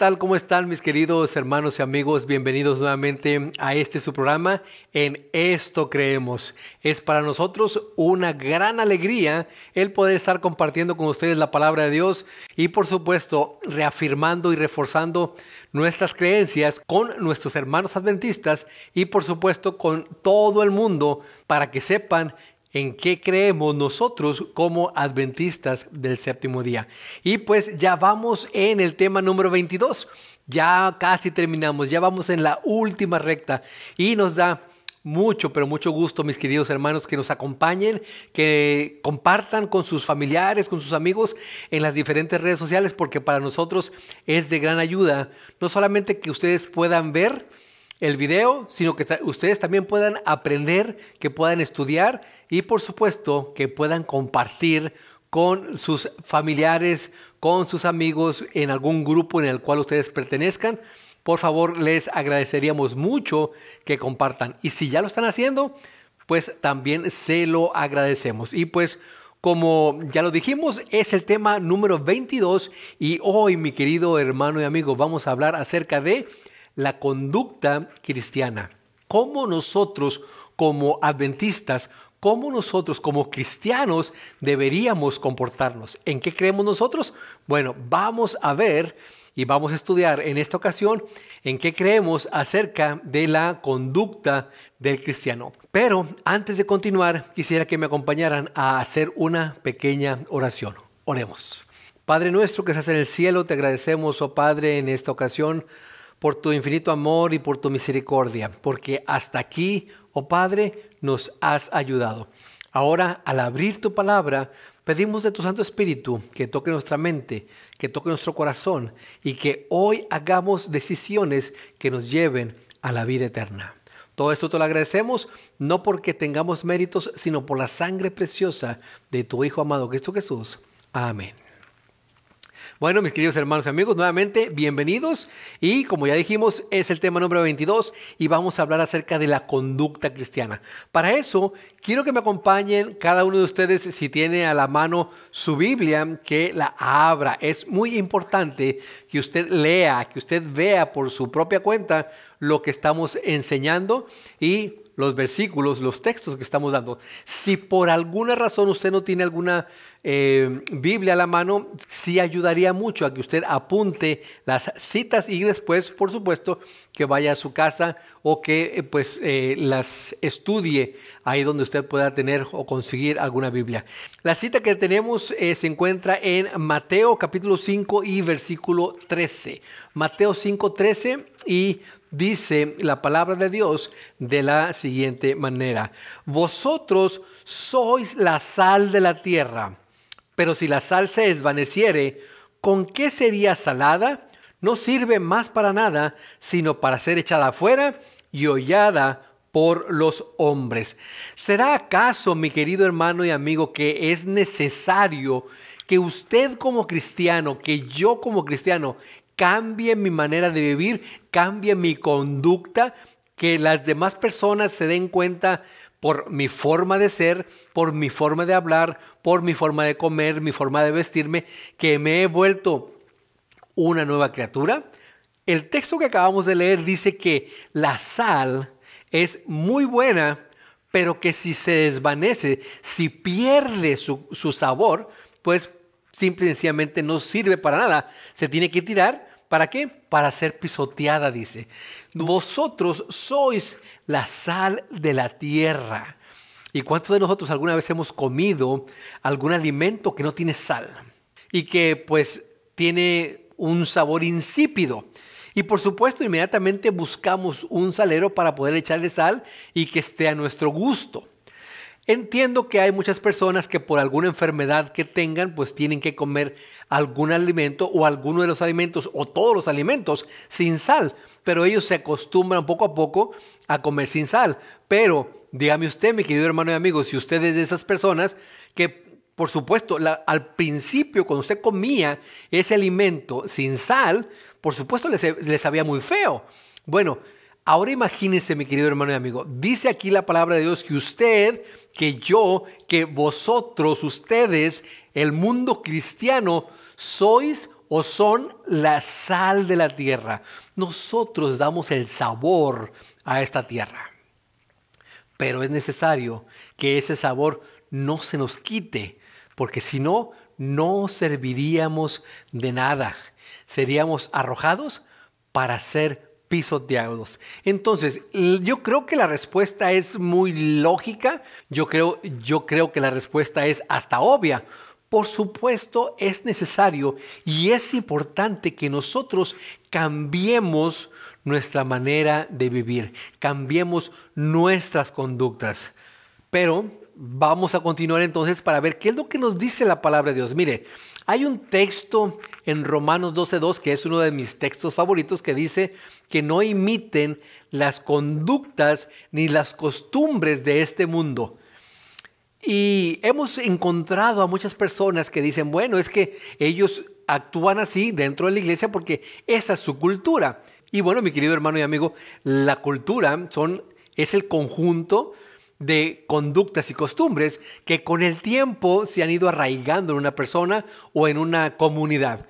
tal? ¿Cómo están mis queridos hermanos y amigos? Bienvenidos nuevamente a este su programa. En esto creemos. Es para nosotros una gran alegría el poder estar compartiendo con ustedes la palabra de Dios y por supuesto reafirmando y reforzando nuestras creencias con nuestros hermanos adventistas y por supuesto con todo el mundo para que sepan en qué creemos nosotros como adventistas del séptimo día. Y pues ya vamos en el tema número 22. Ya casi terminamos, ya vamos en la última recta y nos da mucho, pero mucho gusto, mis queridos hermanos, que nos acompañen, que compartan con sus familiares, con sus amigos en las diferentes redes sociales, porque para nosotros es de gran ayuda, no solamente que ustedes puedan ver, el video, sino que ustedes también puedan aprender, que puedan estudiar y por supuesto que puedan compartir con sus familiares, con sus amigos en algún grupo en el cual ustedes pertenezcan. Por favor, les agradeceríamos mucho que compartan. Y si ya lo están haciendo, pues también se lo agradecemos. Y pues como ya lo dijimos, es el tema número 22 y hoy, mi querido hermano y amigo, vamos a hablar acerca de la conducta cristiana. Cómo nosotros como adventistas, cómo nosotros como cristianos deberíamos comportarnos. ¿En qué creemos nosotros? Bueno, vamos a ver y vamos a estudiar en esta ocasión en qué creemos acerca de la conducta del cristiano. Pero antes de continuar, quisiera que me acompañaran a hacer una pequeña oración. Oremos. Padre nuestro que estás en el cielo, te agradecemos, oh Padre, en esta ocasión por tu infinito amor y por tu misericordia, porque hasta aquí, oh Padre, nos has ayudado. Ahora, al abrir tu palabra, pedimos de tu Santo Espíritu que toque nuestra mente, que toque nuestro corazón y que hoy hagamos decisiones que nos lleven a la vida eterna. Todo esto te lo agradecemos no porque tengamos méritos, sino por la sangre preciosa de tu Hijo amado Cristo Jesús. Amén. Bueno, mis queridos hermanos y amigos, nuevamente bienvenidos. Y como ya dijimos, es el tema número 22 y vamos a hablar acerca de la conducta cristiana. Para eso, quiero que me acompañen cada uno de ustedes, si tiene a la mano su Biblia, que la abra. Es muy importante que usted lea, que usted vea por su propia cuenta lo que estamos enseñando y los versículos, los textos que estamos dando. Si por alguna razón usted no tiene alguna eh, Biblia a la mano, sí ayudaría mucho a que usted apunte las citas y después, por supuesto, que vaya a su casa o que eh, pues eh, las estudie ahí donde usted pueda tener o conseguir alguna Biblia. La cita que tenemos se encuentra en Mateo capítulo 5 y versículo 13. Mateo 5, 13 y dice la palabra de Dios de la siguiente manera. Vosotros sois la sal de la tierra, pero si la sal se desvaneciere, ¿con qué sería salada? No sirve más para nada, sino para ser echada afuera y hollada por los hombres. ¿Será acaso, mi querido hermano y amigo, que es necesario que usted como cristiano, que yo como cristiano, cambie mi manera de vivir, cambie mi conducta, que las demás personas se den cuenta por mi forma de ser, por mi forma de hablar, por mi forma de comer, mi forma de vestirme, que me he vuelto una nueva criatura. El texto que acabamos de leer dice que la sal es muy buena, pero que si se desvanece, si pierde su, su sabor, pues simple y sencillamente no sirve para nada. Se tiene que tirar ¿Para qué? Para ser pisoteada, dice. Vosotros sois la sal de la tierra. ¿Y cuántos de nosotros alguna vez hemos comido algún alimento que no tiene sal? Y que pues tiene un sabor insípido. Y por supuesto, inmediatamente buscamos un salero para poder echarle sal y que esté a nuestro gusto. Entiendo que hay muchas personas que por alguna enfermedad que tengan, pues tienen que comer algún alimento o alguno de los alimentos o todos los alimentos sin sal, pero ellos se acostumbran poco a poco a comer sin sal. Pero dígame usted, mi querido hermano y amigo, si usted es de esas personas que por supuesto, al principio, cuando usted comía ese alimento sin sal, por supuesto le sabía muy feo. Bueno, Ahora imagínense, mi querido hermano y amigo, dice aquí la palabra de Dios que usted, que yo, que vosotros, ustedes, el mundo cristiano, sois o son la sal de la tierra. Nosotros damos el sabor a esta tierra. Pero es necesario que ese sabor no se nos quite, porque si no, no serviríamos de nada. Seríamos arrojados para ser pisoteados. Entonces, yo creo que la respuesta es muy lógica. Yo creo, yo creo que la respuesta es hasta obvia. Por supuesto, es necesario y es importante que nosotros cambiemos nuestra manera de vivir, cambiemos nuestras conductas. Pero vamos a continuar entonces para ver qué es lo que nos dice la palabra de Dios. Mire, hay un texto en Romanos 12.2 que es uno de mis textos favoritos que dice que no imiten las conductas ni las costumbres de este mundo y hemos encontrado a muchas personas que dicen, bueno, es que ellos actúan así dentro de la iglesia porque esa es su cultura. Y bueno, mi querido hermano y amigo, la cultura son, es el conjunto de conductas y costumbres que con el tiempo se han ido arraigando en una persona o en una comunidad.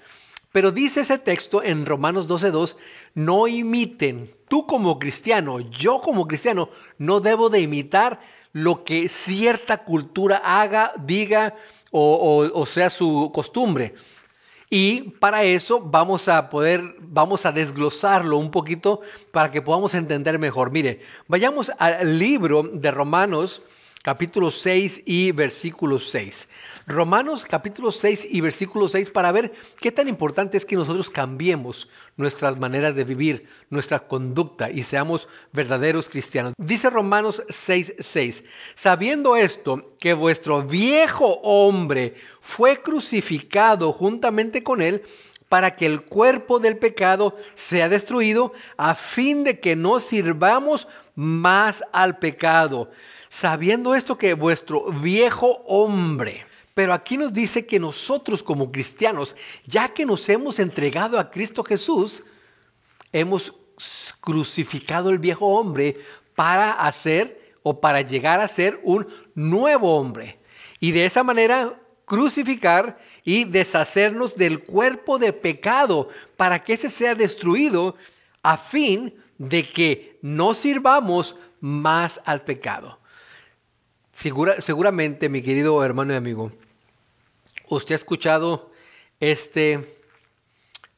Pero dice ese texto en Romanos 12.2, no imiten, tú como cristiano, yo como cristiano, no debo de imitar lo que cierta cultura haga, diga o, sea su costumbre. Y para eso vamos a poder, vamos a desglosarlo un poquito para que podamos entender mejor. Mire, vayamos al libro de Romanos capítulo 6 y versículo 6. Romanos capítulo 6 y versículo 6 para ver qué tan importante es que nosotros cambiemos nuestras maneras de vivir, nuestra conducta y seamos verdaderos cristianos. Dice Romanos 6, 6, sabiendo esto, que vuestro viejo hombre fue crucificado juntamente con él, para que el cuerpo del pecado sea destruido, a fin de que no sirvamos más al pecado sabiendo esto que vuestro viejo hombre, pero aquí nos dice que nosotros como cristianos, ya que nos hemos entregado a Cristo Jesús, hemos crucificado el viejo hombre para hacer o para llegar a ser un nuevo hombre. Y de esa manera crucificar y deshacernos del cuerpo de pecado para que ese sea destruido a fin de que no sirvamos más al pecado seguramente, mi querido hermano y amigo, usted ha escuchado este,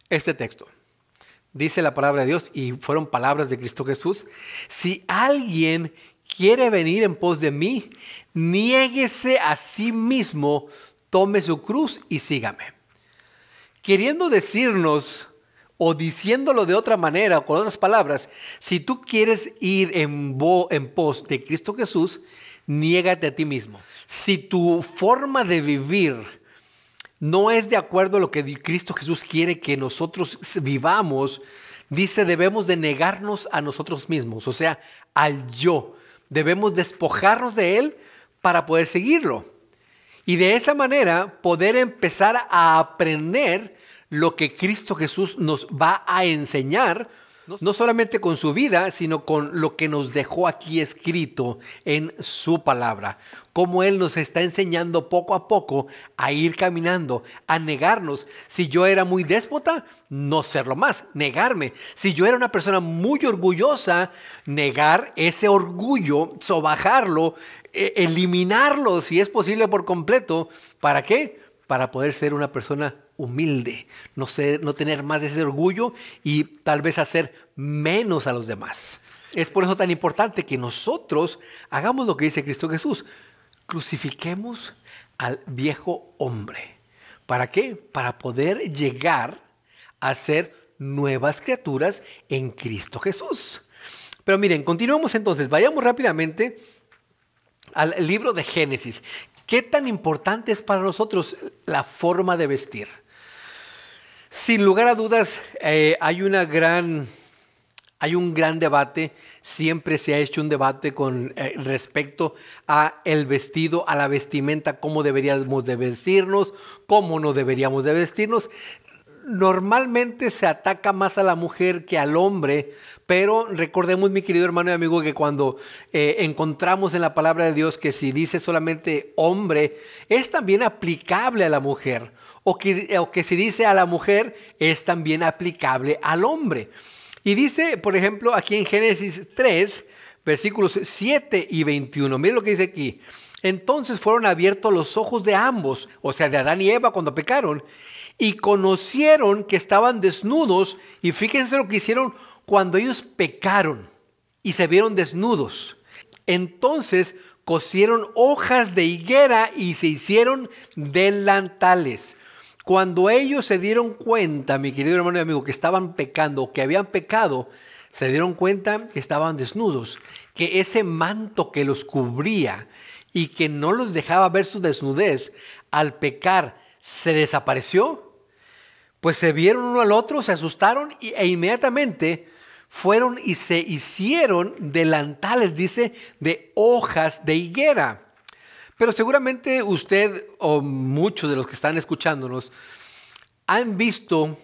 este texto. Dice la palabra de Dios y fueron palabras de Cristo Jesús. Si alguien quiere venir en pos de mí, niéguese a sí mismo, tome su cruz y sígame. Queriendo decirnos o diciéndolo de otra manera o con otras palabras, si tú quieres ir en, en pos de Cristo Jesús, niégate a ti mismo. Si tu forma de vivir no es de acuerdo a lo que Cristo Jesús quiere que nosotros vivamos, dice debemos de negarnos a nosotros mismos, o sea, al yo. Debemos despojarnos de él para poder seguirlo. Y de esa manera poder empezar a aprender lo que Cristo Jesús nos va a enseñar no solamente con su vida, sino con lo que nos dejó aquí escrito en su palabra. Cómo Él nos está enseñando poco a poco a ir caminando, a negarnos. Si yo era muy déspota, no serlo más, negarme. Si yo era una persona muy orgullosa, negar ese orgullo, sobajarlo, e, eliminarlo si es posible por completo. ¿Para qué? Para poder ser una persona humilde, no, ser, no tener más de ese orgullo y tal vez hacer menos a los demás. Es por eso tan importante que nosotros hagamos lo que dice Cristo Jesús. Crucifiquemos al viejo hombre. ¿Para qué? Para poder llegar a ser nuevas criaturas en Cristo Jesús. Pero miren, continuamos entonces. Vayamos rápidamente al libro de Génesis. ¿Qué tan importante es para nosotros la forma de vestir? Sin lugar a dudas, eh, hay una gran, hay un gran debate. Siempre se ha hecho un debate con eh, respecto a el vestido, a la vestimenta, cómo deberíamos de vestirnos, cómo no deberíamos de vestirnos. normalmente se ataca más a la mujer que al hombre, pero recordemos, mi querido hermano y amigo, que cuando eh, encontramos en la palabra de Dios que si dice solamente hombre, es también aplicable a la mujer. O que, o que si dice a la mujer, es también aplicable al hombre. Y dice, por ejemplo, aquí en Génesis 3, versículos 7 y 21. Miren lo que dice aquí. Entonces fueron abiertos los ojos de ambos, o sea, de Adán y Eva cuando pecaron, y conocieron que estaban desnudos. Y fíjense lo que hicieron cuando ellos pecaron y se vieron desnudos. Entonces cosieron hojas de higuera y se hicieron delantales. Cuando ellos se dieron cuenta, mi querido hermano y amigo, que estaban pecando, que habían pecado, se dieron cuenta que estaban desnudos, que ese manto que los cubría y que no los dejaba ver su desnudez, al pecar se desapareció, pues se vieron uno al otro, se asustaron e inmediatamente fueron y se hicieron delantales, dice, de hojas de higuera. Pero seguramente usted o muchos de los que están escuchándonos han visto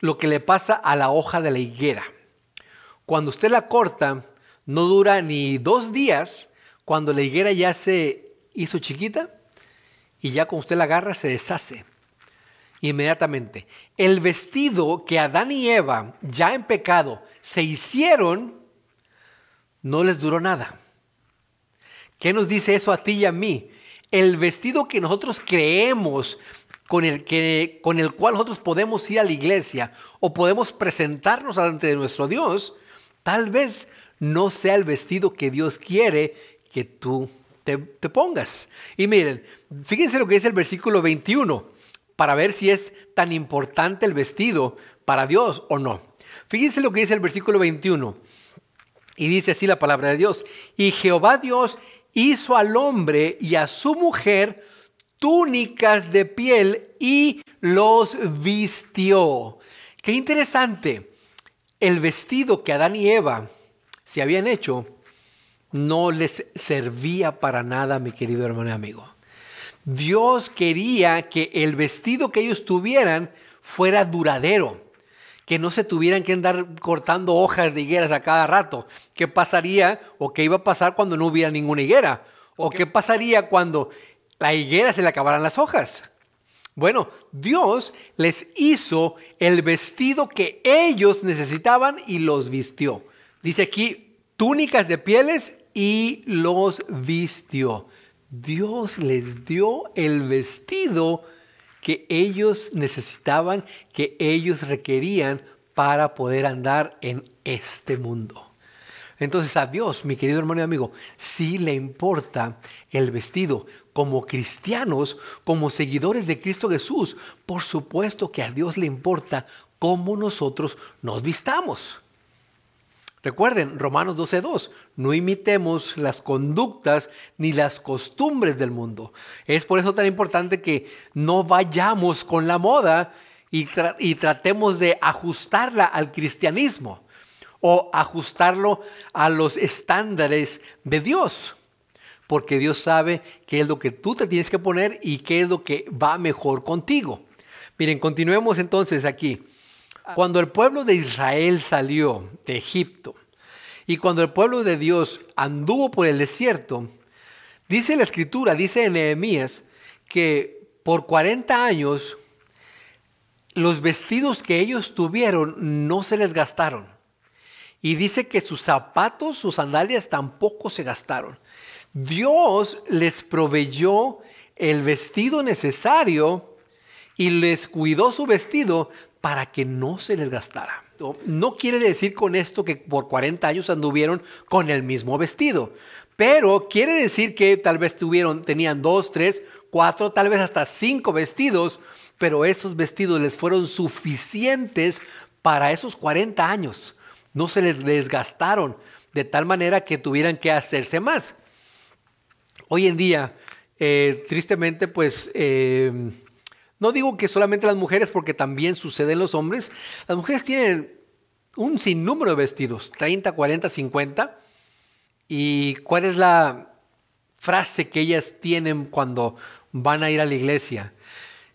lo que le pasa a la hoja de la higuera. Cuando usted la corta, no dura ni dos días cuando la higuera ya se hizo chiquita y ya cuando usted la agarra se deshace inmediatamente. El vestido que Adán y Eva, ya en pecado, se hicieron, no les duró nada. ¿Qué nos dice eso a ti y a mí? El vestido que nosotros creemos con el, que, con el cual nosotros podemos ir a la iglesia o podemos presentarnos delante de nuestro Dios, tal vez no sea el vestido que Dios quiere que tú te, te pongas. Y miren, fíjense lo que dice el versículo 21 para ver si es tan importante el vestido para Dios o no. Fíjense lo que dice el versículo 21. Y dice así la palabra de Dios. Y Jehová Dios hizo al hombre y a su mujer túnicas de piel y los vistió. Qué interesante. El vestido que Adán y Eva se habían hecho no les servía para nada, mi querido hermano y amigo. Dios quería que el vestido que ellos tuvieran fuera duradero que no se tuvieran que andar cortando hojas de higueras a cada rato. ¿Qué pasaría o qué iba a pasar cuando no hubiera ninguna higuera? ¿O qué pasaría cuando la higuera se le acabaran las hojas? Bueno, Dios les hizo el vestido que ellos necesitaban y los vistió. Dice aquí, túnicas de pieles y los vistió. Dios les dio el vestido que ellos necesitaban, que ellos requerían para poder andar en este mundo. Entonces a Dios, mi querido hermano y amigo, sí le importa el vestido. Como cristianos, como seguidores de Cristo Jesús, por supuesto que a Dios le importa cómo nosotros nos vistamos. Recuerden, Romanos 12.2, no imitemos las conductas ni las costumbres del mundo. Es por eso tan importante que no vayamos con la moda y, tratemos de ajustarla al cristianismo o ajustarlo a los estándares de Dios. Porque Dios sabe qué es lo que tú te tienes que poner y qué es lo que va mejor contigo. Miren, continuemos entonces aquí. Cuando el pueblo de Israel salió de Egipto y cuando el pueblo de Dios anduvo por el desierto, dice la escritura, dice en Nehemías, que por 40 años los vestidos que ellos tuvieron no se les gastaron. Y dice que sus zapatos, sus sandalias tampoco se gastaron. Dios les proveyó el vestido necesario y les cuidó su vestido para que no se les gastara. No quiere decir con esto que por 40 años anduvieron con el mismo vestido, pero quiere decir que tal vez tuvieron, tenían dos, tres, cuatro, tal vez hasta cinco vestidos, pero esos vestidos les fueron suficientes para esos 40 años. No se les desgastaron de tal manera que tuvieran que hacerse más. Hoy en día, eh, tristemente, pues eh, no digo que solamente las mujeres, porque también sucede en los hombres. Las mujeres tienen un sinnúmero de vestidos, 30, 40, 50. ¿Y cuál es la frase que ellas tienen cuando van a ir a la iglesia?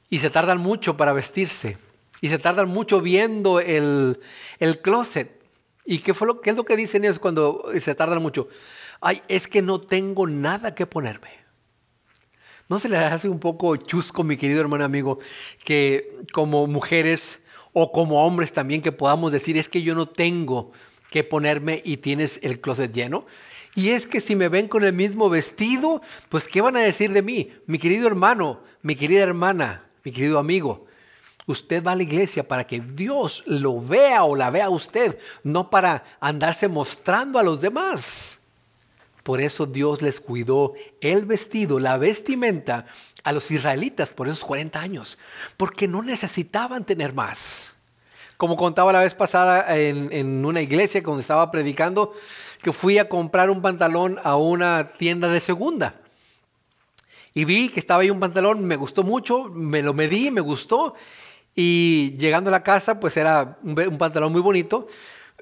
Y se tardan mucho para vestirse. y se tardan mucho viendo el, el closet. ¿Y qué, fue lo, qué es lo que dicen ellos cuando se tardan mucho? Ay, es que no tengo nada que ponerme. ¿No se les hace un poco chusco, mi querido hermano amigo, que como mujeres o como hombres también que podamos decir es que yo no tengo que ponerme y tienes el closet lleno? Y es que si me ven con el mismo vestido, pues ¿qué van a decir de mí? Mi querido hermano, mi querida hermana, mi querido amigo, usted va a la iglesia para que Dios lo vea o la vea a usted, no para andarse mostrando a los demás. Por eso Dios les cuidó el vestido, la vestimenta a los israelitas por esos 40 años, porque no necesitaban tener más. Como contaba la vez pasada en, una iglesia cuando estaba predicando, que fui a comprar un pantalón a una tienda de segunda. Y vi que estaba ahí un pantalón, me gustó mucho, me lo medí, me gustó. Y llegando a la casa, pues era un, pantalón muy bonito.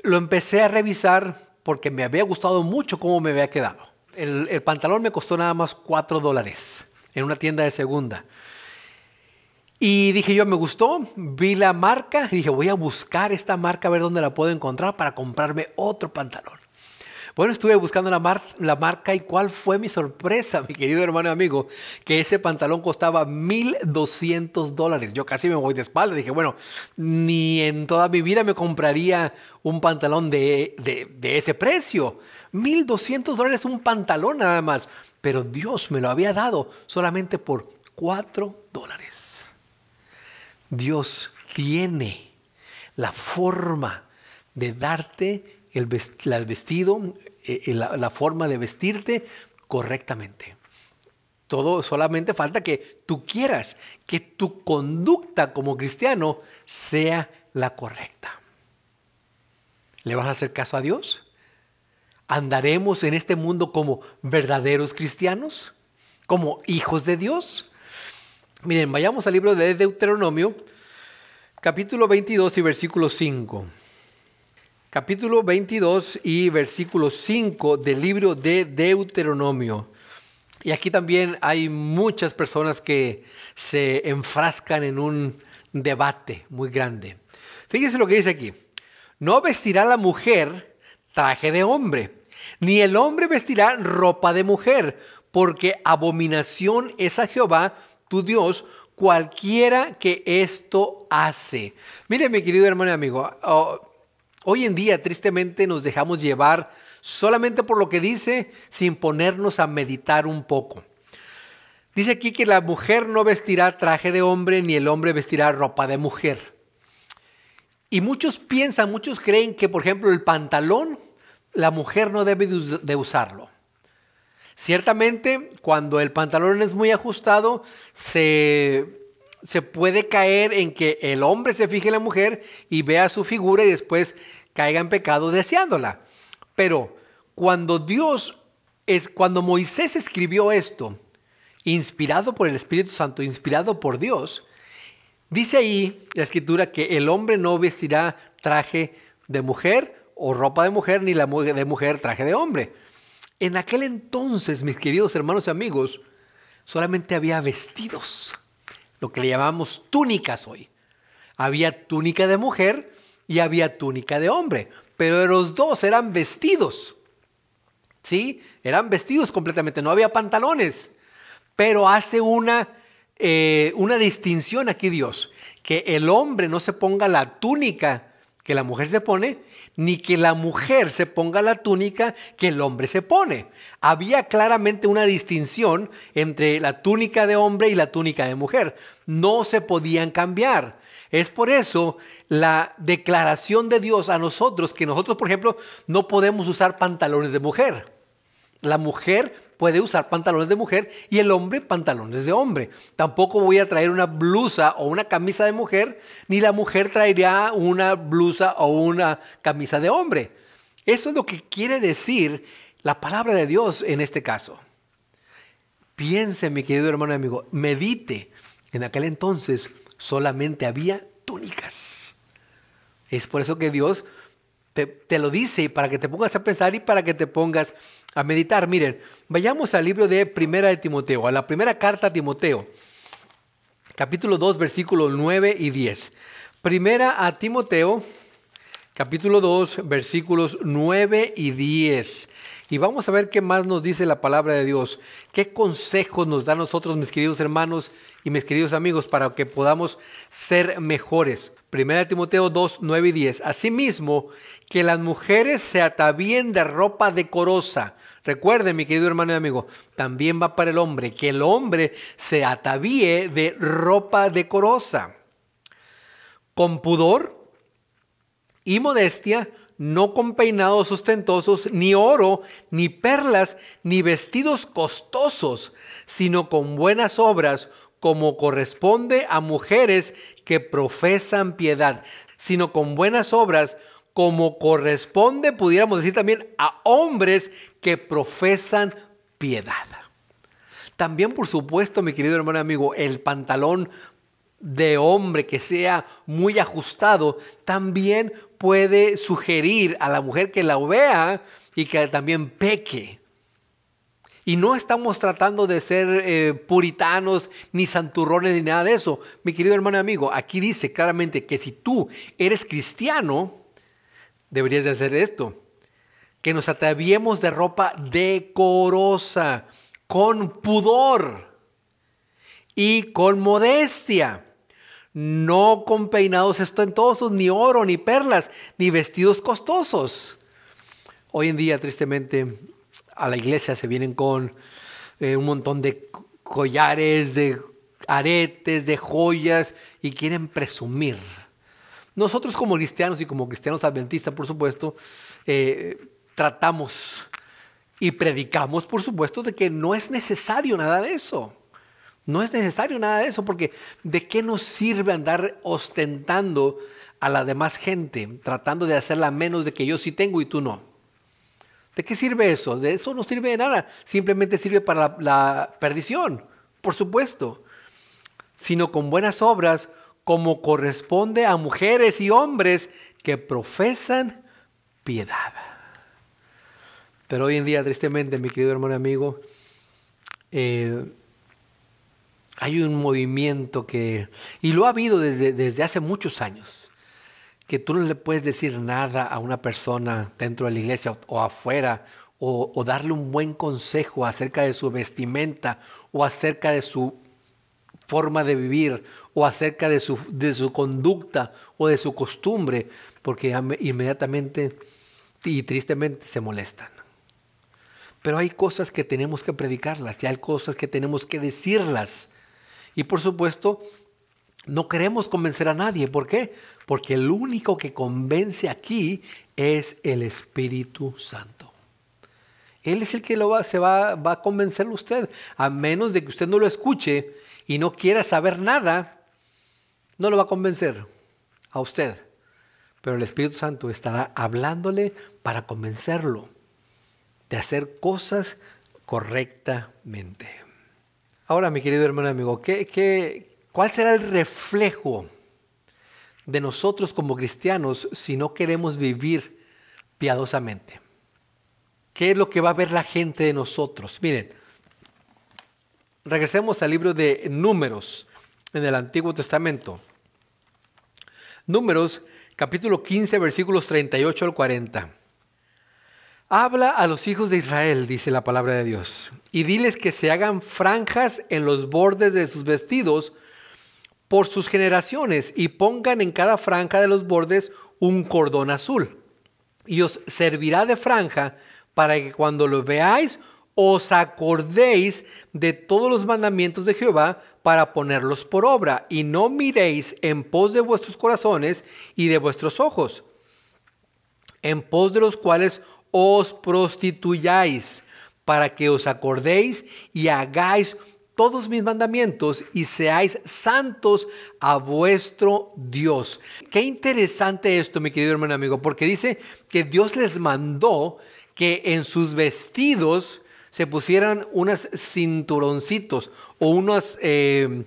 Lo empecé a revisar porque me había gustado mucho cómo me había quedado. El, pantalón me costó nada más 4 dólares en una tienda de segunda. Y dije yo, me gustó, vi la marca y dije, voy a buscar esta marca a ver dónde la puedo encontrar para comprarme otro pantalón. Bueno, estuve buscando la, marca y cuál fue mi sorpresa, mi querido hermano y amigo, que ese pantalón costaba 1.200 dólares. Yo casi me voy de espalda. Dije, bueno, ni en toda mi vida me compraría un pantalón de, de, de ese precio. 1.200 dólares un pantalón nada más. Pero Dios me lo había dado solamente por 4 dólares. Dios tiene la forma de darte el, vestido, eh, eh, la, forma de vestirte correctamente. Todo solamente falta que tú quieras que tu conducta como cristiano sea la correcta. ¿Le vas a hacer caso a Dios? ¿Andaremos en este mundo como verdaderos cristianos? ¿Como hijos de Dios? Miren, vayamos al libro de Deuteronomio, capítulo 22 y versículo 5 capítulo 22 y versículo 5 del libro de Deuteronomio. Y aquí también hay muchas personas que se enfrascan en un debate muy grande. Fíjense lo que dice aquí. No vestirá la mujer traje de hombre, ni el hombre vestirá ropa de mujer, porque abominación es a Jehová tu Dios cualquiera que esto hace. Mire mi querido hermano y amigo, Hoy en día, tristemente, nos dejamos llevar solamente por lo que dice sin ponernos a meditar un poco. Dice aquí que la mujer no vestirá traje de hombre ni el hombre vestirá ropa de mujer. Y muchos piensan, muchos creen que, por ejemplo, el pantalón, la mujer no debe de usarlo. Ciertamente, cuando el pantalón es muy ajustado, se, se puede caer en que el hombre se fije en la mujer y vea su figura y después caiga en pecado deseándola. Pero cuando Dios es cuando Moisés escribió esto, inspirado por el Espíritu Santo, inspirado por Dios, dice ahí la escritura que el hombre no vestirá traje de mujer o ropa de mujer, ni la de mujer traje de hombre. En aquel entonces, mis queridos hermanos y amigos, solamente había vestidos lo que le llamamos túnicas hoy. Había túnica de mujer y había túnica de hombre, pero los dos eran vestidos. ¿Sí? Eran vestidos completamente, no había pantalones. Pero hace una, eh, una distinción aquí Dios, que el hombre no se ponga la túnica que la mujer se pone, ni que la mujer se ponga la túnica que el hombre se pone. Había claramente una distinción entre la túnica de hombre y la túnica de mujer. No se podían cambiar. Es por eso la declaración de Dios a nosotros, que nosotros, por ejemplo, no podemos usar pantalones de mujer. La mujer puede usar pantalones de mujer y el hombre pantalones de hombre. Tampoco voy a traer una blusa o una camisa de mujer, ni la mujer traería una blusa o una camisa de hombre. Eso es lo que quiere decir la palabra de Dios en este caso. Piense, mi querido hermano y amigo, medite. En aquel entonces solamente había túnicas. Es por eso que Dios te, te, lo dice para que te pongas a pensar y para que te pongas a meditar. Miren, vayamos al libro de Primera de Timoteo, a la primera carta a Timoteo, capítulo 2, versículos 9 y 10. Primera a Timoteo, capítulo 2, versículos 9 y 10. Y vamos a ver qué más nos dice la palabra de Dios. ¿Qué consejos nos da a nosotros, mis queridos hermanos y mis queridos amigos, para que podamos ser mejores? Primera Timoteo 2, 9 y 10. Asimismo, que las mujeres se atavíen de ropa decorosa. Recuerde, mi querido hermano y amigo, también va para el hombre, que el hombre se atavíe de ropa decorosa, con pudor y modestia, no con peinados ostentosos, ni oro, ni perlas, ni vestidos costosos, sino con buenas obras, como corresponde a mujeres que profesan piedad, sino con buenas obras, como corresponde, pudiéramos decir también, a hombres que profesan piedad. También, por supuesto, mi querido hermano amigo, el pantalón de hombre que sea muy ajustado, también puede sugerir a la mujer que la vea y que también peque. Y no estamos tratando de ser eh, puritanos, ni santurrones, ni nada de eso. Mi querido hermano amigo, aquí dice claramente que si tú eres cristiano, deberías de hacer esto. Que nos ataviemos de ropa decorosa, con pudor y con modestia no con peinados estentosos, ni oro, ni perlas, ni vestidos costosos. Hoy en día, tristemente, a la iglesia se vienen con eh, un montón de collares, de aretes, de joyas y quieren presumir. Nosotros como cristianos y como cristianos adventistas, por supuesto, eh, tratamos y predicamos, por supuesto, de que no es necesario nada de eso. No es necesario nada de eso, porque ¿de qué nos sirve andar ostentando a la demás gente, tratando de hacerla menos de que yo sí tengo y tú no? ¿De qué sirve eso? De eso no sirve de nada, simplemente sirve para la, perdición, por supuesto, sino con buenas obras como corresponde a mujeres y hombres que profesan piedad. Pero hoy en día, tristemente, mi querido hermano y amigo, eh, hay un movimiento que, y lo ha habido desde, hace muchos años, que tú no le puedes decir nada a una persona dentro de la iglesia o, afuera, o, darle un buen consejo acerca de su vestimenta, o acerca de su forma de vivir, o acerca de su, de su conducta, o de su costumbre, porque inmediatamente y tristemente se molestan. Pero hay cosas que tenemos que predicarlas y hay cosas que tenemos que decirlas. Y por supuesto, no queremos convencer a nadie. ¿Por qué? Porque el único que convence aquí es el Espíritu Santo. Él es el que va, se va, va a convencer a usted. A menos de que usted no lo escuche y no quiera saber nada, no lo va a convencer a usted. Pero el Espíritu Santo estará hablándole para convencerlo de hacer cosas correctamente. Ahora, mi querido hermano amigo, ¿qué, cuál será el reflejo de nosotros como cristianos si no queremos vivir piadosamente? ¿Qué es lo que va a ver la gente de nosotros? Miren, regresemos al libro de Números en el Antiguo Testamento. Números capítulo 15 versículos 38 al 40. Habla a los hijos de Israel, dice la palabra de Dios, y diles que se hagan franjas en los bordes de sus vestidos por sus generaciones y pongan en cada franja de los bordes un cordón azul. Y os servirá de franja para que cuando lo veáis os acordéis de todos los mandamientos de Jehová para ponerlos por obra y no miréis en pos de vuestros corazones y de vuestros ojos, en pos de los cuales os prostituyáis, para que os acordéis y hagáis todos mis mandamientos y seáis santos a vuestro Dios. Qué interesante esto, mi querido hermano amigo, porque dice que Dios les mandó que en sus vestidos se pusieran unos cinturoncitos o unos, eh,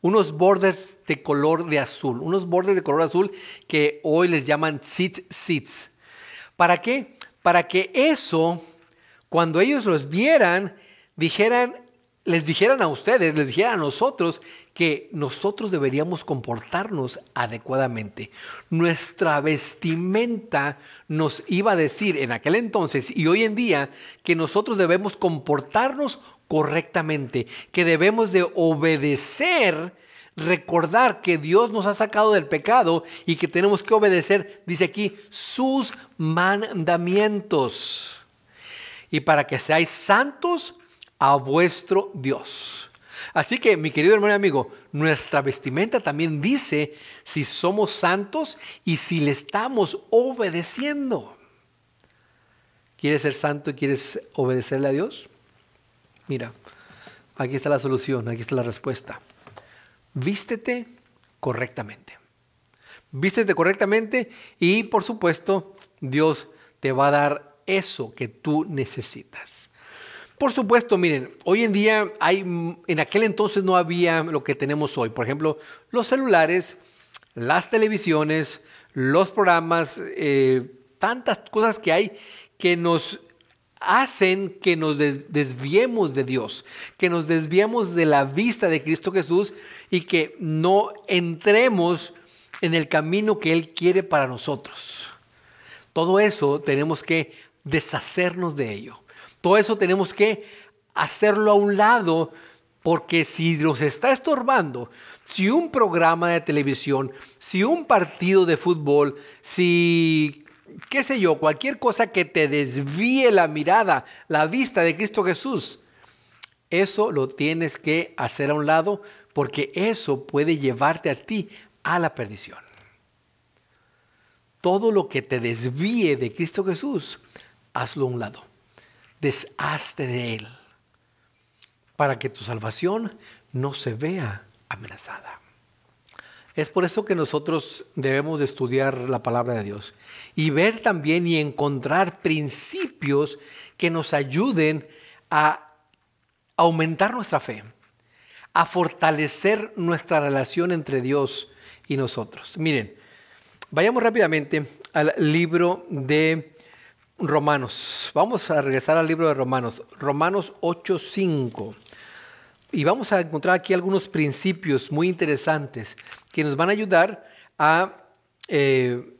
unos bordes de color de azul, unos bordes de color azul que hoy les llaman sit sits. ¿Para qué? Para que eso, cuando ellos los vieran, dijeran, les dijeran a ustedes, les dijeran a nosotros que nosotros deberíamos comportarnos adecuadamente. Nuestra vestimenta nos iba a decir en aquel entonces y hoy en día que nosotros debemos comportarnos correctamente, que debemos de obedecer, recordar que Dios nos ha sacado del pecado y que tenemos que obedecer, dice aquí, sus mandamientos. Y para que seáis santos, a vuestro Dios. Así que, mi querido hermano y amigo, nuestra vestimenta también dice si somos santos y si le estamos obedeciendo. ¿Quieres ser santo y quieres obedecerle a Dios? Mira, aquí está la solución, aquí está la respuesta. Vístete correctamente. Vístete correctamente y por supuesto Dios te va a dar eso que tú necesitas. Por supuesto, miren, hoy en día hay, en aquel entonces no había lo que tenemos hoy. Por ejemplo, los celulares, las televisiones, los programas, eh, tantas cosas que hay que nos hacen que nos desviemos de Dios, que nos desviemos de la vista de Cristo Jesús y que no entremos en el camino que Él quiere para nosotros. Todo eso tenemos que deshacernos de ello. Todo eso tenemos que hacerlo a un lado porque si nos está estorbando, si un programa de televisión, si un partido de fútbol, si, qué sé yo, cualquier cosa que te desvíe la mirada, la vista de Cristo Jesús, eso lo tienes que hacer a un lado porque eso puede llevarte a ti a la perdición. Todo lo que te desvíe de Cristo Jesús, hazlo a un lado deshazte de él, para que tu salvación no se vea amenazada. Es por eso que nosotros debemos de estudiar la palabra de Dios y ver también y encontrar principios que nos ayuden a aumentar nuestra fe, a fortalecer nuestra relación entre Dios y nosotros. Miren, vayamos rápidamente al libro de Romanos. Vamos a regresar al libro de Romanos. Romanos 8:5. Y vamos a encontrar aquí algunos principios muy interesantes que nos van a ayudar a, eh,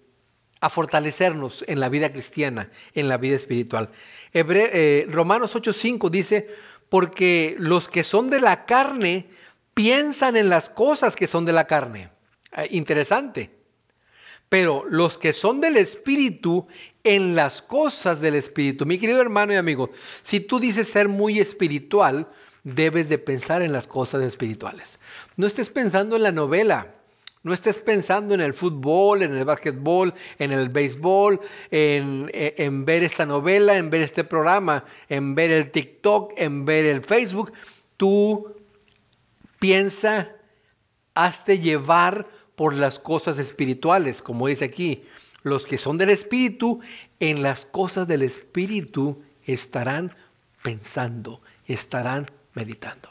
a fortalecernos en la vida cristiana, en la vida espiritual. Eh, Romanos 8:5 dice, porque los que son de la carne piensan en las cosas que son de la carne. Eh, interesante. Pero los que son del Espíritu en las cosas del Espíritu. Mi querido hermano y amigo, si tú dices ser muy espiritual, debes de pensar en las cosas espirituales. No estés pensando en la novela, no estés pensando en el fútbol, en el básquetbol, en el béisbol, en, en, ver esta novela, en ver este programa, en ver el TikTok, en ver el Facebook. Tú piensa, hazte llevar por las cosas espirituales, como dice aquí. Los que son del Espíritu, en las cosas del Espíritu estarán pensando, estarán meditando.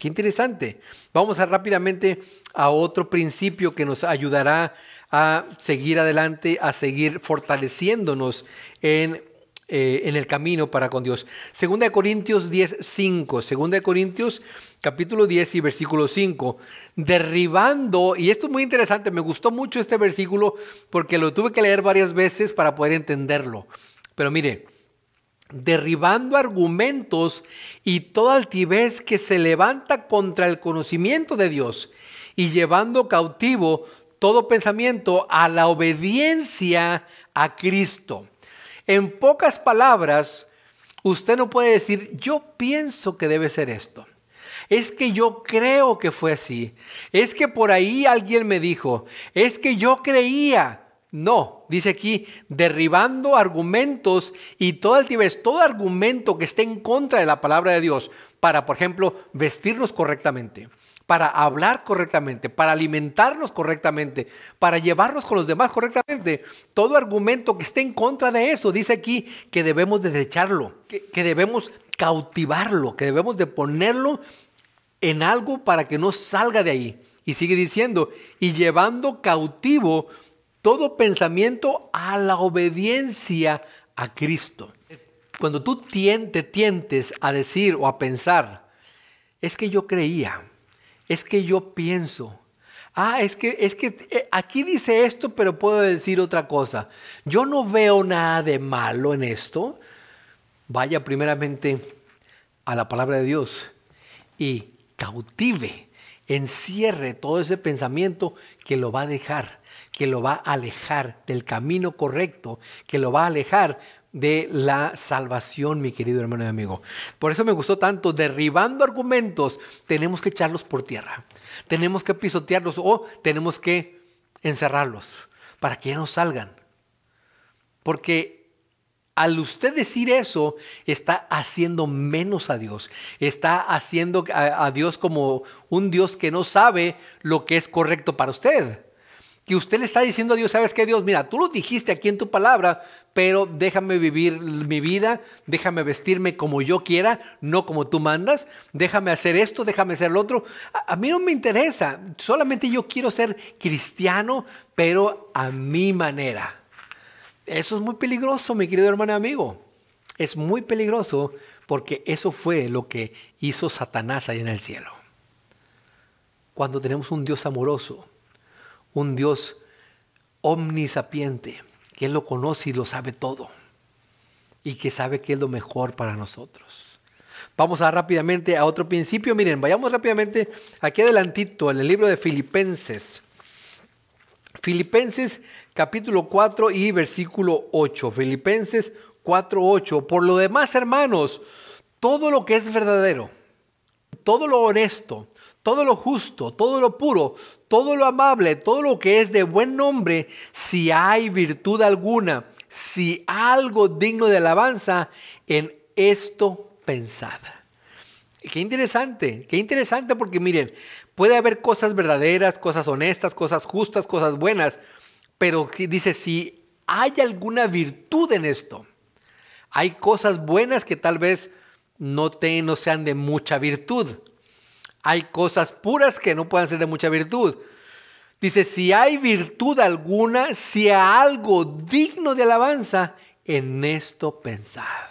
Qué interesante. Vamos a rápidamente a otro principio que nos ayudará a seguir adelante, a seguir fortaleciéndonos en eh, en el camino para con Dios. Segunda de Corintios 10, 5. Segunda de Corintios capítulo 10 y versículo 5. Derribando, y esto es muy interesante, me gustó mucho este versículo porque lo tuve que leer varias veces para poder entenderlo. Pero mire, derribando argumentos y toda altivez que se levanta contra el conocimiento de Dios y llevando cautivo todo pensamiento a la obediencia a Cristo. En pocas palabras, usted no puede decir, yo pienso que debe ser esto. Es que yo creo que fue así. Es que por ahí alguien me dijo. Es que yo creía. No, dice aquí, derribando argumentos y todo altivez, todo argumento que esté en contra de la palabra de Dios para, por ejemplo, vestirnos correctamente para hablar correctamente, para alimentarnos correctamente, para llevarnos con los demás correctamente. Todo argumento que esté en contra de eso dice aquí que debemos desecharlo, que, que debemos cautivarlo, que debemos de ponerlo en algo para que no salga de ahí. Y sigue diciendo, y llevando cautivo todo pensamiento a la obediencia a Cristo. Cuando tú te tientes a decir o a pensar, es que yo creía, es que yo pienso. Ah, es que, es que eh, aquí dice esto, pero puedo decir otra cosa. Yo no veo nada de malo en esto. Vaya primeramente a la palabra de Dios y cautive, encierre todo ese pensamiento que lo va a dejar, que lo va a alejar del camino correcto, que lo va a alejar de la salvación, mi querido hermano y amigo. Por eso me gustó tanto, derribando argumentos, tenemos que echarlos por tierra, tenemos que pisotearlos o tenemos que encerrarlos para que ya no salgan. Porque al usted decir eso, está haciendo menos a Dios, está haciendo a, Dios como un Dios que no sabe lo que es correcto para usted que usted le está diciendo a Dios, ¿sabes qué Dios? Mira, tú lo dijiste aquí en tu palabra, pero déjame vivir mi vida, déjame vestirme como yo quiera, no como tú mandas, déjame hacer esto, déjame hacer lo otro. A, mí no me interesa, solamente yo quiero ser cristiano, pero a mi manera. Eso es muy peligroso, mi querido hermano y amigo. Es muy peligroso porque eso fue lo que hizo Satanás ahí en el cielo. Cuando tenemos un Dios amoroso, un Dios omnisapiente, que Él lo conoce y lo sabe todo, y que sabe que es lo mejor para nosotros. Vamos a rápidamente a otro principio. Miren, vayamos rápidamente aquí adelantito en el libro de Filipenses. Filipenses capítulo 4 y versículo 8. Filipenses 4, 8. Por lo demás, hermanos, todo lo que es verdadero, todo lo honesto, todo lo justo, todo lo puro, todo lo amable, todo lo que es de buen nombre, si hay virtud alguna, si algo digno de alabanza, en esto pensada. Qué interesante, qué interesante porque miren, puede haber cosas verdaderas, cosas honestas, cosas justas, cosas buenas, pero dice, si hay alguna virtud en esto, hay cosas buenas que tal vez no, te, no sean de mucha virtud. Hay cosas puras que no puedan ser de mucha virtud. Dice, si hay virtud alguna, si hay algo digno de alabanza, en esto pensada.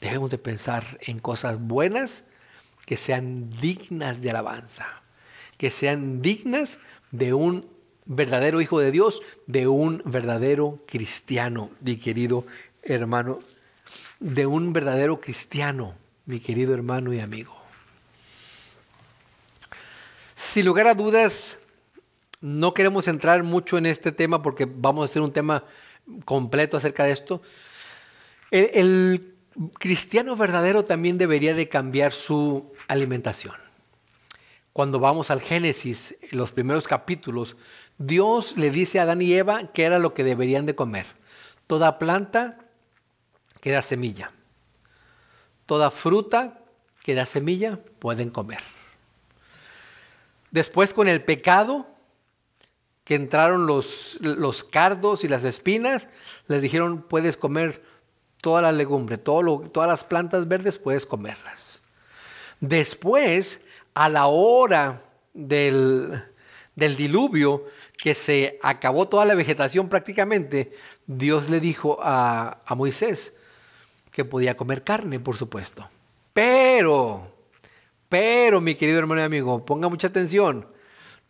Debemos de pensar en cosas buenas que sean dignas de alabanza, que sean dignas de un verdadero hijo de Dios, de un verdadero cristiano, mi querido hermano, de un verdadero cristiano, mi querido hermano y amigo. Sin lugar a dudas, no queremos entrar mucho en este tema porque vamos a hacer un tema completo acerca de esto. El, cristiano verdadero también debería de cambiar su alimentación. Cuando vamos al Génesis, los primeros capítulos, Dios le dice a Adán y Eva que era lo que deberían de comer. Toda planta que da semilla. Toda fruta que da semilla pueden comer. Después con el pecado, que entraron los, los cardos y las espinas, les dijeron, puedes comer toda la legumbre, todas las plantas verdes puedes comerlas. Después, a la hora del, del diluvio, que se acabó toda la vegetación prácticamente, Dios le dijo a, a Moisés que podía comer carne, por supuesto. Pero pero, mi querido hermano y amigo, ponga mucha atención.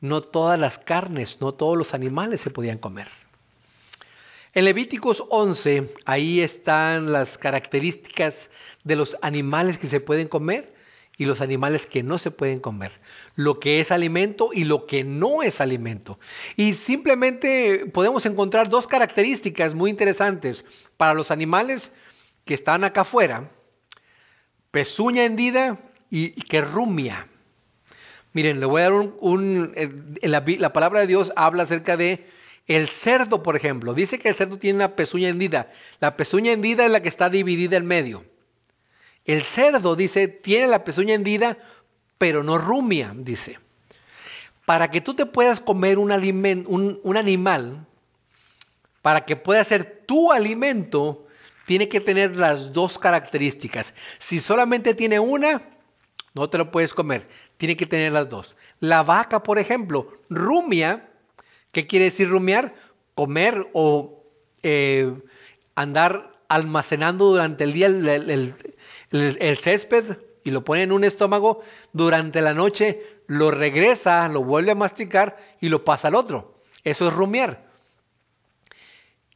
No todas las carnes, no todos los animales se podían comer. En Levíticos 11, ahí están las características de los animales que se pueden comer y los animales que no se pueden comer. Lo que es alimento y lo que no es alimento. Y simplemente podemos encontrar dos características muy interesantes para los animales que están acá afuera. Pezuña hendida y, que rumia. Miren, le voy a dar un... Eh, la, palabra de Dios habla acerca de el cerdo, por ejemplo. Dice que el cerdo tiene una pezuña hendida. La pezuña hendida es la que está dividida en medio. El cerdo, dice, tiene la pezuña hendida, pero no rumia, dice. Para que tú te puedas comer un, un, un animal, para que pueda ser tu alimento, tiene que tener las dos características. Si solamente tiene una, no te lo puedes comer. Tiene que tener las dos. La vaca, por ejemplo, rumia. ¿Qué quiere decir rumiar? Comer o eh, andar almacenando durante el día el, césped y lo pone en un estómago, durante la noche lo regresa, lo vuelve a masticar y lo pasa al otro. Eso es rumiar.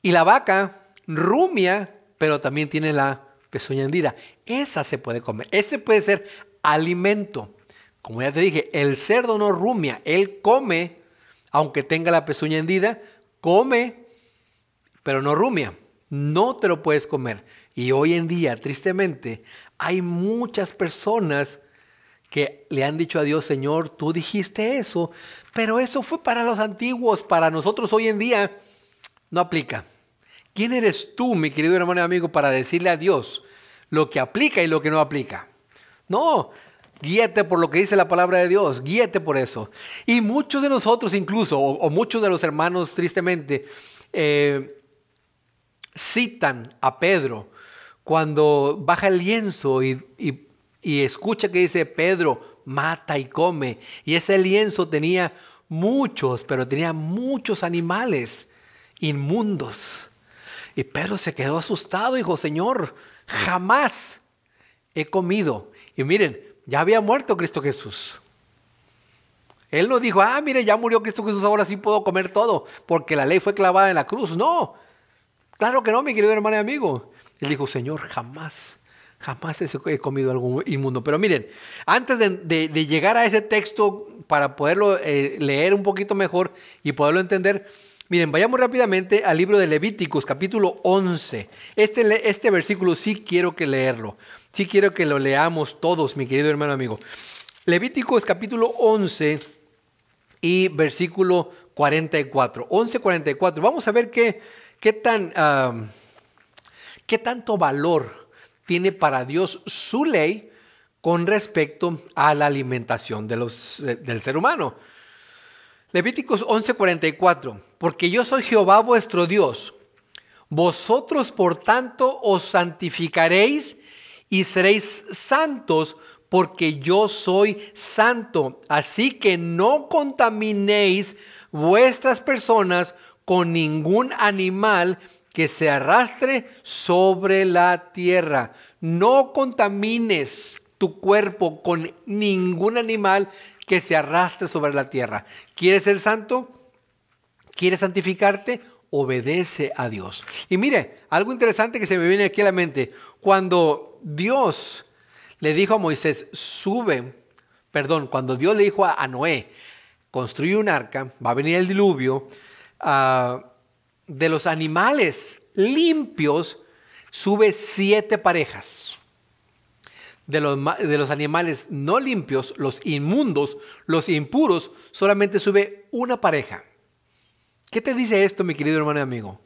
Y la vaca rumia, pero también tiene la pezuña hendida. Esa se puede comer. Ese puede ser alimento. Como ya te dije, el cerdo no rumia, él come, aunque tenga la pezuña hendida, come, pero no rumia. No te lo puedes comer. Y hoy en día, tristemente, hay muchas personas que le han dicho a Dios, Señor, tú dijiste eso, pero eso fue para los antiguos, para nosotros hoy en día no aplica. ¿Quién eres tú, mi querido hermano y amigo, para decirle a Dios lo que aplica y lo que no aplica? No, guíate por lo que dice la palabra de Dios, guíate por eso. Y muchos de nosotros incluso, o, muchos de los hermanos tristemente, eh, citan a Pedro cuando baja el lienzo y, escucha que dice Pedro, mata y come. Y ese lienzo tenía muchos, pero tenía muchos animales inmundos. Y Pedro se quedó asustado y dijo, Señor, jamás he comido. Y miren, ya había muerto Cristo Jesús. Él no dijo, ah, mire, ya murió Cristo Jesús, ahora sí puedo comer todo, porque la ley fue clavada en la cruz. No, claro que no, mi querido hermano y amigo. Él dijo, Señor, jamás, jamás he comido algo inmundo. Pero miren, antes de, llegar a ese texto para poderlo eh, leer un poquito mejor y poderlo entender, miren, vayamos rápidamente al libro de Levíticos, capítulo 11. Este, este versículo sí quiero que leerlo. Sí quiero que lo leamos todos, mi querido hermano amigo. Levíticos capítulo 11 y versículo 44. 11, 44. Vamos a ver qué, qué tan... ¿Qué tanto valor tiene para Dios su ley con respecto a la alimentación de los, del ser humano? Levíticos 11:44, porque yo soy Jehová vuestro Dios. Vosotros por tanto os santificaréis y seréis santos porque yo soy santo. Así que no contaminéis vuestras personas con ningún animal que se arrastre sobre la tierra. No contamines tu cuerpo con ningún animal que se arrastre sobre la tierra. ¿Quieres ser santo? ¿Quieres santificarte? Obedece a Dios. Y mire, algo interesante que se me viene aquí a la mente. Cuando Dios le dijo a Moisés, sube, perdón, cuando Dios le dijo a, Noé, construye un arca, va a venir el diluvio, uh, de los animales limpios sube siete parejas. De los, de los, animales no limpios, los inmundos, los impuros, solamente sube una pareja. ¿Qué te dice esto, mi querido hermano y amigo?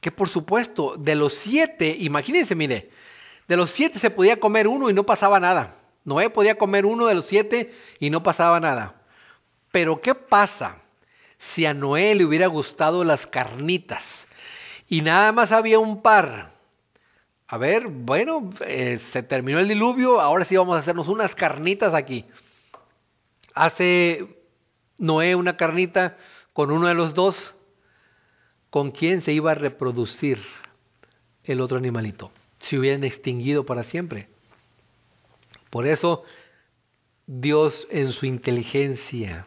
Que por supuesto, de los siete, imagínense, mire, de los siete se podía comer uno y no pasaba nada. Noé podía comer uno de los siete y no pasaba nada. Pero ¿qué pasa si a Noé le hubiera gustado las carnitas y nada más había un par. A ver, bueno, eh, se terminó el diluvio, ahora sí vamos a hacernos unas carnitas aquí. Hace Noé una carnita con uno de los dos. ¿Con quién se iba a reproducir el otro animalito? Se hubieran extinguido para siempre. Por eso Dios en su inteligencia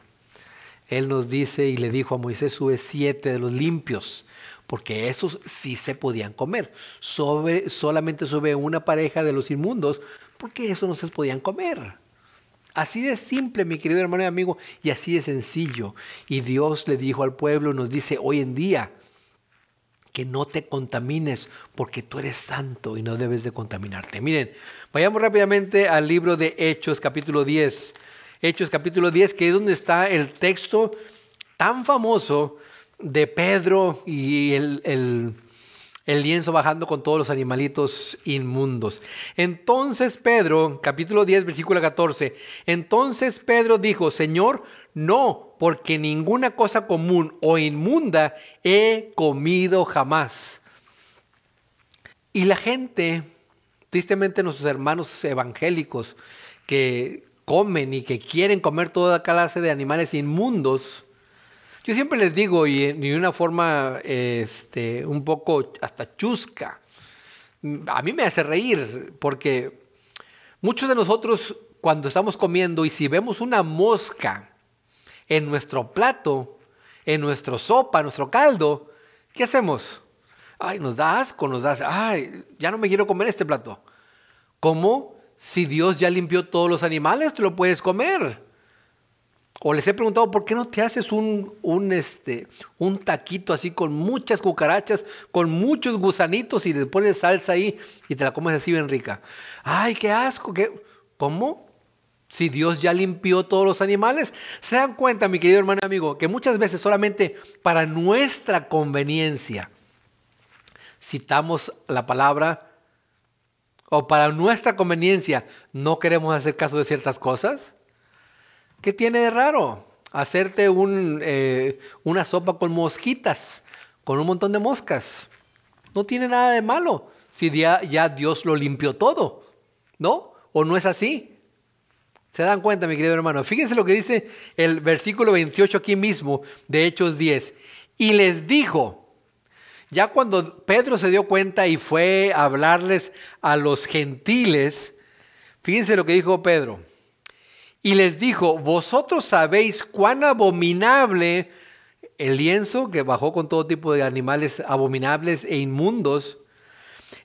él nos dice y le dijo a Moisés, sube siete de los limpios, porque esos sí se podían comer. Solamente sube una pareja de los inmundos, porque esos no se podían comer. Así de simple, mi querido hermano y amigo, y así de sencillo. Y Dios le dijo al pueblo, nos dice hoy en día, que no te contamines, porque tú eres santo y no debes de contaminarte. Miren, vayamos rápidamente al libro de Hechos, capítulo 10. Hechos capítulo 10, que es donde está el texto tan famoso de Pedro y el, lienzo bajando con todos los animalitos inmundos. Entonces Pedro, capítulo 10, versículo 14, entonces Pedro dijo, Señor, no, porque ninguna cosa común o inmunda he comido jamás. Y la gente, tristemente nuestros hermanos evangélicos, que comen y que quieren comer toda clase de animales inmundos, yo siempre les digo, y de una forma este, un poco hasta chusca, a mí me hace reír, porque Muchos de nosotros cuando estamos comiendo y si vemos una mosca en nuestro plato, en nuestra sopa, en nuestro caldo, ¿qué hacemos? Ay, nos da asco, nos da, ay, ya no me quiero comer este plato. ¿Cómo? Si Dios ya limpió todos los animales, te lo puedes comer. O les he preguntado, ¿por qué no te haces un, un, este, un taquito así con muchas cucarachas, con muchos gusanitos y le pones salsa ahí y te la comes así bien rica? Ay, qué asco, qué... ¿Cómo? Si Dios ya limpió todos los animales. ¿Se dan cuenta, mi querido hermano y amigo, que muchas veces solamente para nuestra conveniencia citamos la palabra o para nuestra conveniencia no queremos hacer caso de ciertas cosas? ¿Qué tiene de raro? Hacerte eh, una sopa con mosquitas, con un montón de moscas. No tiene nada de malo si ya, ya Dios lo limpió todo, ¿no? ¿O no es así? ¿Se dan cuenta, mi querido hermano? Fíjense lo que dice el versículo 28 aquí mismo de Hechos 10. Y les dijo, ya cuando Pedro se dio cuenta y fue a hablarles a los gentiles, fíjense lo que dijo Pedro. Y les dijo, vosotros sabéis cuán abominable el lienzo que bajó con todo tipo de animales abominables e inmundos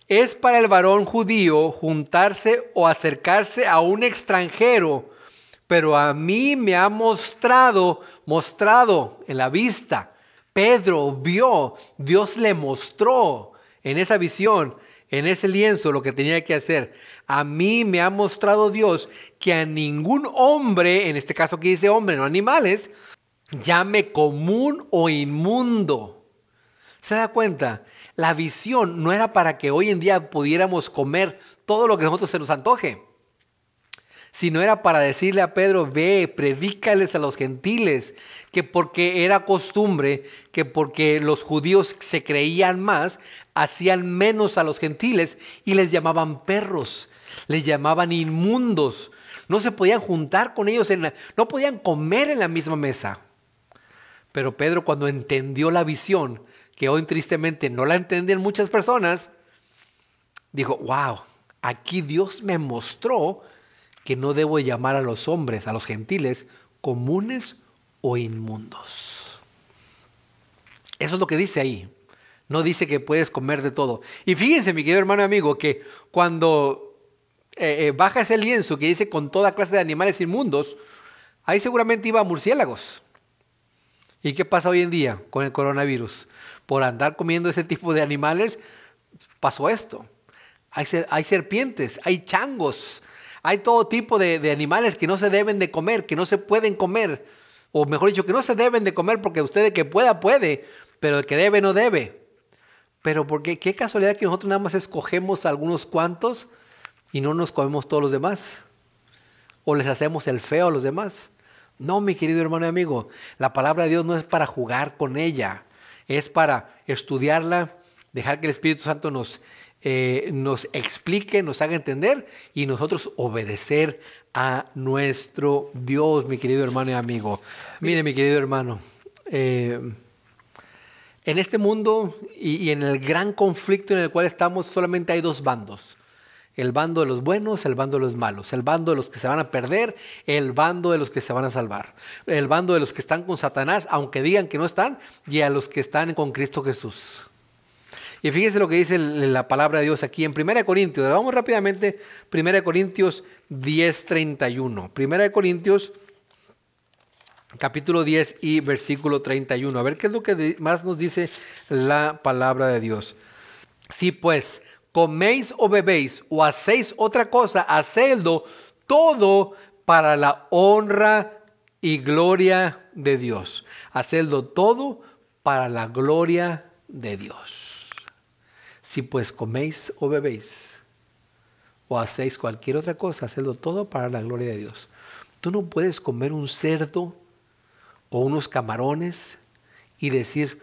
es para el varón judío juntarse o acercarse a un extranjero, pero a mí me ha mostrado, mostrado en la vista. Pedro vio, Dios le mostró en esa visión, en ese lienzo, lo que tenía que hacer. A mí me ha mostrado Dios que a ningún hombre, en este caso que dice hombre, no animales, llame común o inmundo. ¿Se da cuenta? La visión no era para que hoy en día pudiéramos comer todo lo que a nosotros se nos antoje sino era para decirle a Pedro, ve, predícales a los gentiles, que porque era costumbre, que porque los judíos se creían más, hacían menos a los gentiles y les llamaban perros, les llamaban inmundos, no se podían juntar con ellos, en no podían comer en la misma mesa. Pero Pedro cuando entendió la visión, que hoy tristemente no la entienden muchas personas, dijo, wow, aquí Dios me mostró que no debo llamar a los hombres, a los gentiles, comunes o inmundos. Eso es lo que dice ahí. No dice que puedes comer de todo. Y fíjense, mi querido hermano amigo, que cuando eh, eh, baja ese lienzo que dice con toda clase de animales inmundos, ahí seguramente iba murciélagos. ¿Y qué pasa hoy en día con el coronavirus? Por andar comiendo ese tipo de animales, pasó esto. Hay serpientes, hay changos, hay todo tipo de, animales que no se deben de comer, que no se pueden comer. O mejor dicho, que no se deben de comer porque usted de que pueda, puede, pero el que debe, no debe. Pero porque qué casualidad que nosotros nada más escogemos algunos cuantos y no nos comemos todos los demás. O les hacemos el feo a los demás. No, mi querido hermano y amigo, la palabra de Dios no es para jugar con ella, es para estudiarla, dejar que el Espíritu Santo nos eh, nos explique, nos haga entender y nosotros obedecer a nuestro Dios, mi querido hermano y amigo. Mire, mi querido hermano, eh, en este mundo y, y en el gran conflicto en el cual estamos solamente hay dos bandos. El bando de los buenos, el bando de los malos. El bando de los que se van a perder, el bando de los que se van a salvar. El bando de los que están con Satanás, aunque digan que no están, y a los que están con Cristo Jesús. Y fíjese lo que dice la palabra de Dios aquí en 1 Corintios. Vamos rápidamente, 1 Corintios 10, 31. 1 Corintios capítulo 10 y versículo 31. A ver qué es lo que más nos dice la palabra de Dios. Si pues coméis o bebéis o hacéis otra cosa, hacedlo todo para la honra y gloria de Dios. Hacedlo todo para la gloria de Dios. Si pues coméis o bebéis o hacéis cualquier otra cosa, hacedlo todo para la gloria de Dios. Tú no puedes comer un cerdo o unos camarones y decir,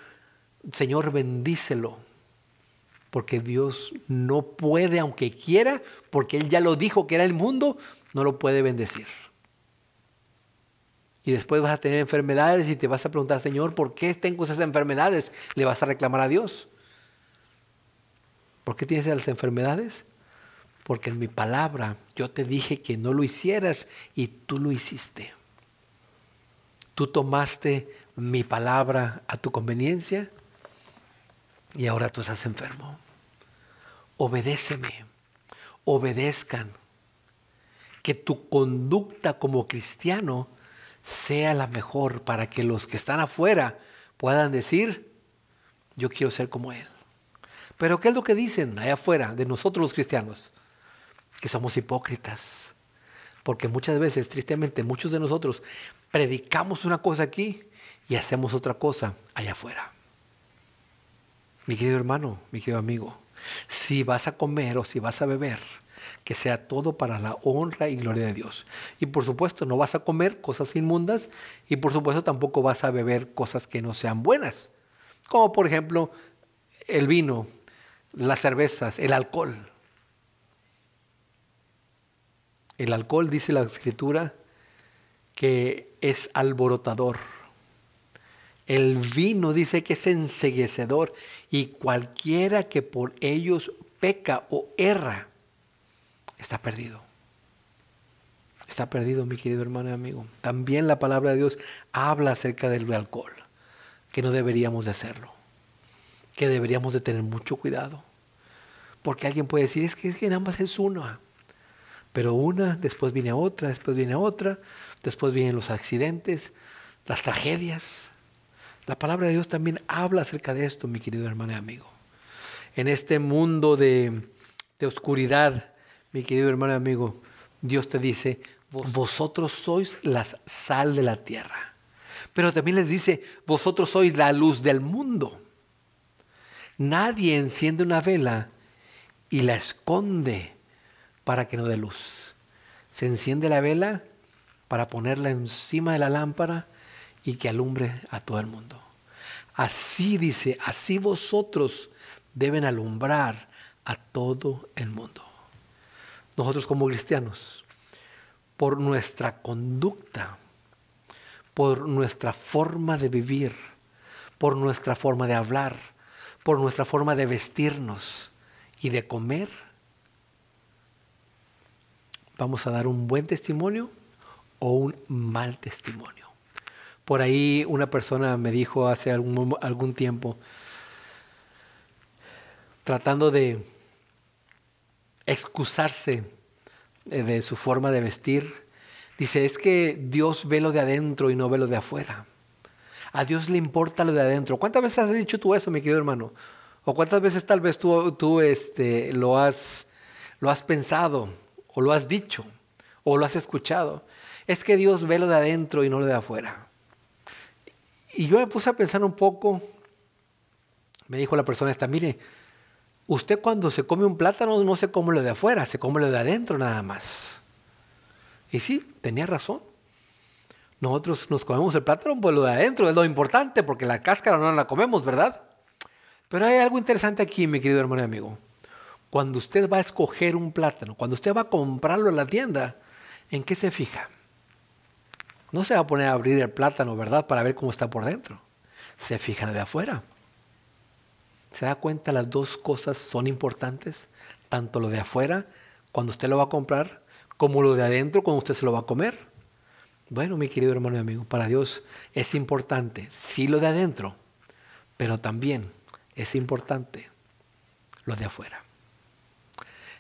Señor, bendícelo. Porque Dios no puede, aunque quiera, porque Él ya lo dijo que era el mundo, no lo puede bendecir. Y después vas a tener enfermedades y te vas a preguntar, Señor, ¿por qué tengo esas enfermedades? Le vas a reclamar a Dios. ¿Por qué tienes las enfermedades? porque en mi palabra yo te dije que no lo hicieras y tú lo hiciste. Tú tomaste mi palabra a tu conveniencia y ahora tú estás enfermo. Obedéceme, obedezcan. Que tu conducta como cristiano sea la mejor para que los que están afuera puedan decir, yo quiero ser como Él. Pero ¿qué es lo que dicen allá afuera de nosotros los cristianos? Que somos hipócritas. Porque muchas veces, tristemente, muchos de nosotros predicamos una cosa aquí y hacemos otra cosa allá afuera. Mi querido hermano, mi querido amigo, si vas a comer o si vas a beber, que sea todo para la honra y gloria de Dios. Y por supuesto, no vas a comer cosas inmundas y por supuesto tampoco vas a beber cosas que no sean buenas. Como por ejemplo el vino, las cervezas, el alcohol. El alcohol, dice la escritura, que es alborotador. El vino dice que es enseguecedor y cualquiera que por ellos peca o erra, está perdido. Está perdido, mi querido hermano y amigo. También la palabra de Dios habla acerca del alcohol, que no deberíamos de hacerlo, que deberíamos de tener mucho cuidado. Porque alguien puede decir, es que, es que nada más es una. Pero una, después viene otra, después viene otra, después vienen los accidentes, las tragedias. La palabra de Dios también habla acerca de esto, mi querido hermano y amigo. En este mundo de, de oscuridad, mi querido hermano y amigo, Dios te dice, vosotros sois la sal de la tierra. Pero también les dice, vosotros sois la luz del mundo. Nadie enciende una vela y la esconde para que no dé luz. Se enciende la vela para ponerla encima de la lámpara y que alumbre a todo el mundo. Así dice, así vosotros deben alumbrar a todo el mundo nosotros como cristianos, por nuestra conducta, por nuestra forma de vivir, por nuestra forma de hablar, por nuestra forma de vestirnos y de comer, vamos a dar un buen testimonio o un mal testimonio. Por ahí una persona me dijo hace algún, tiempo, tratando de excusarse eh, de su forma de vestir. Dice, es que Dios ve lo de adentro y no ve lo de afuera. A Dios le importa lo de adentro. ¿Cuántas veces has dicho tú eso, mi querido hermano? ¿O cuántas veces tal vez tú, tú este, lo, has, lo has pensado o lo has dicho o lo has escuchado? Es que Dios ve lo de adentro y no lo de afuera. Y yo me puse a pensar un poco, me dijo la persona esta, mire, Usted cuando se come un plátano no se come lo de afuera, se come lo de adentro nada más. Y sí, tenía razón. Nosotros nos comemos el plátano, pues lo de adentro es lo importante, porque la cáscara no la comemos, ¿verdad? Pero hay algo interesante aquí, mi querido hermano y amigo. Cuando usted va a escoger un plátano, cuando usted va a comprarlo en la tienda, ¿en qué se fija? No se va a poner a abrir el plátano, ¿verdad? Para ver cómo está por dentro. Se fija de afuera. ¿Se da cuenta las dos cosas son importantes? Tanto lo de afuera, cuando usted lo va a comprar, como lo de adentro, cuando usted se lo va a comer. Bueno, mi querido hermano y amigo, para Dios es importante, sí lo de adentro, pero también es importante lo de afuera.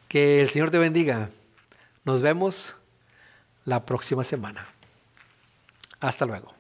Que el Señor te bendiga. Nos vemos la próxima semana. Hasta luego.